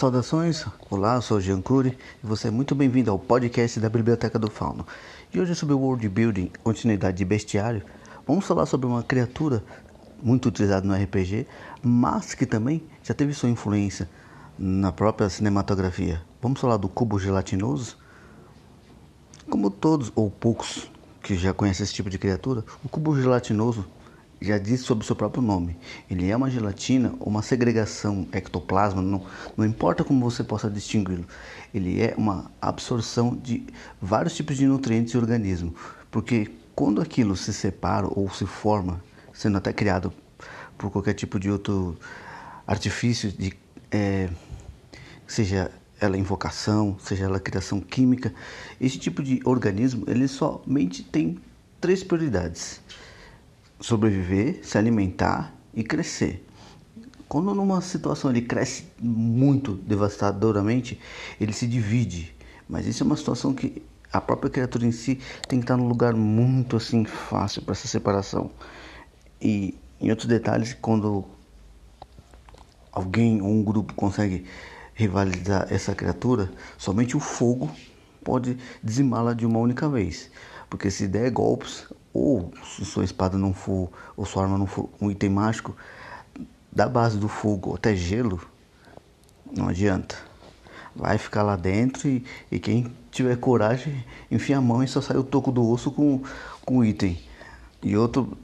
Saudações, olá, eu sou Jean Cury e você é muito bem-vindo ao podcast da Biblioteca do Fauno. E hoje sobre World Building, continuidade de bestiário, vamos falar sobre uma criatura muito utilizada no RPG, mas que também já teve sua influência na própria cinematografia. Vamos falar do cubo gelatinoso? Como todos ou poucos que já conhecem esse tipo de criatura, o cubo gelatinoso já diz sobre o seu próprio nome. Ele é uma gelatina ou uma segregação ectoplasma, não, não importa como você possa distingui-lo. Ele é uma absorção de vários tipos de nutrientes e organismo, porque quando aquilo se separa ou se forma, sendo até criado por qualquer tipo de outro artifício, de, é, seja ela invocação, seja ela criação química, esse tipo de organismo ele somente tem três prioridades sobreviver, se alimentar e crescer. Quando numa situação ele cresce muito devastadoramente, ele se divide. Mas isso é uma situação que a própria criatura em si tem que estar num lugar muito assim fácil para essa separação. E em outros detalhes, quando alguém ou um grupo consegue rivalizar essa criatura, somente o fogo pode dizimá-la de uma única vez. Porque se der golpes, ou se sua espada não for, ou sua arma não for um item mágico, da base do fogo até gelo, não adianta. Vai ficar lá dentro e, e quem tiver coragem, enfia a mão e só sai o toco do osso com, com o item. E outro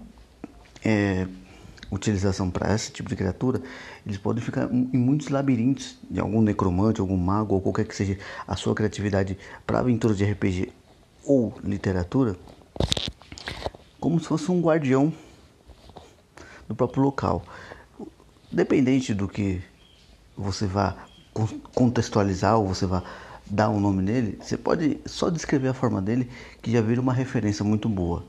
é, utilização para esse tipo de criatura, eles podem ficar em muitos labirintos de algum necromante, algum mago ou qualquer que seja a sua criatividade para aventuras de RPG ou literatura como se fosse um guardião do próprio local. Dependente do que você vá contextualizar ou você vá dar um nome nele, você pode só descrever a forma dele que já vira uma referência muito boa.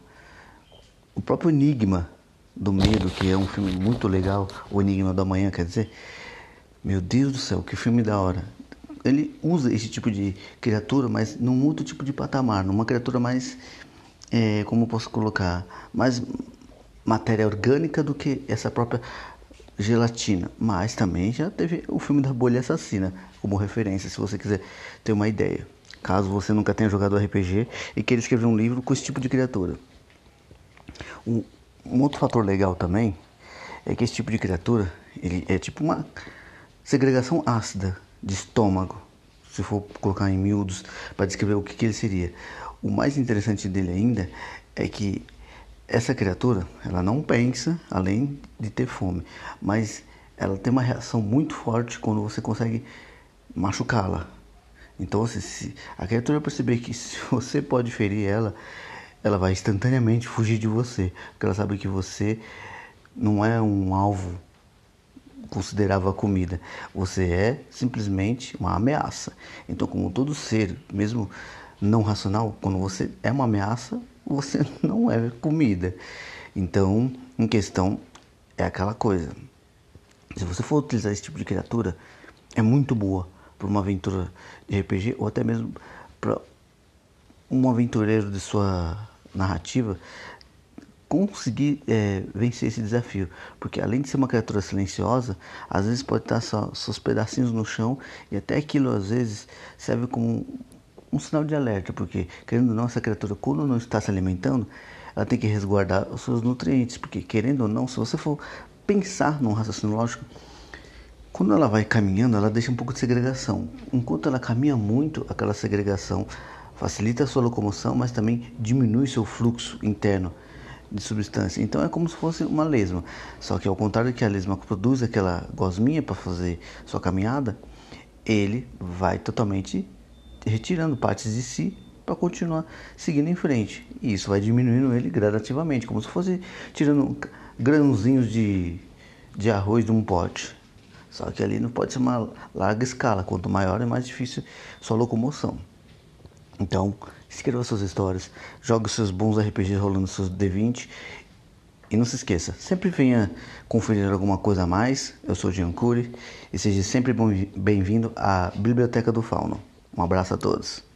O próprio Enigma do Medo, que é um filme muito legal, o Enigma da Manhã, quer dizer, meu Deus do céu, que filme da hora. Ele usa esse tipo de criatura, mas num outro tipo de patamar, numa criatura mais é, como posso colocar, mais matéria orgânica do que essa própria gelatina. Mas também já teve o filme da bolha assassina como referência, se você quiser ter uma ideia. Caso você nunca tenha jogado RPG e queira escrever um livro com esse tipo de criatura. Um, um outro fator legal também é que esse tipo de criatura ele é tipo uma segregação ácida de estômago, se for colocar em miúdos para descrever o que, que ele seria. O mais interessante dele ainda é que essa criatura, ela não pensa além de ter fome, mas ela tem uma reação muito forte quando você consegue machucá-la. Então, assim, se a criatura perceber que se você pode ferir ela, ela vai instantaneamente fugir de você, porque ela sabe que você não é um alvo considerável a comida, você é simplesmente uma ameaça. Então, como todo ser, mesmo não racional, quando você é uma ameaça, você não é comida. Então, em questão, é aquela coisa. Se você for utilizar esse tipo de criatura, é muito boa para uma aventura de RPG ou até mesmo para um aventureiro de sua narrativa conseguir é, vencer esse desafio, porque além de ser uma criatura silenciosa, às vezes pode estar só seus pedacinhos no chão e até aquilo às vezes serve como um sinal de alerta, porque querendo ou não, essa criatura, quando não está se alimentando, ela tem que resguardar os seus nutrientes, porque querendo ou não, se você for pensar num raciocínio lógico, quando ela vai caminhando, ela deixa um pouco de segregação. Enquanto ela caminha muito, aquela segregação facilita a sua locomoção, mas também diminui seu fluxo interno de substância. Então é como se fosse uma lesma. Só que ao contrário que a lesma produz aquela gosminha para fazer sua caminhada, ele vai totalmente retirando partes de si para continuar seguindo em frente. E isso vai diminuindo ele gradativamente, como se fosse tirando grãozinhos de, de arroz de um pote. Só que ali não pode ser uma larga escala, quanto maior é mais difícil sua locomoção. Então, escreva suas histórias, jogue seus bons RPGs rolando seus D20 e não se esqueça, sempre venha conferir alguma coisa a mais. Eu sou Jean Cury e seja sempre bem-vindo à Biblioteca do Fauno. Um abraço a todos.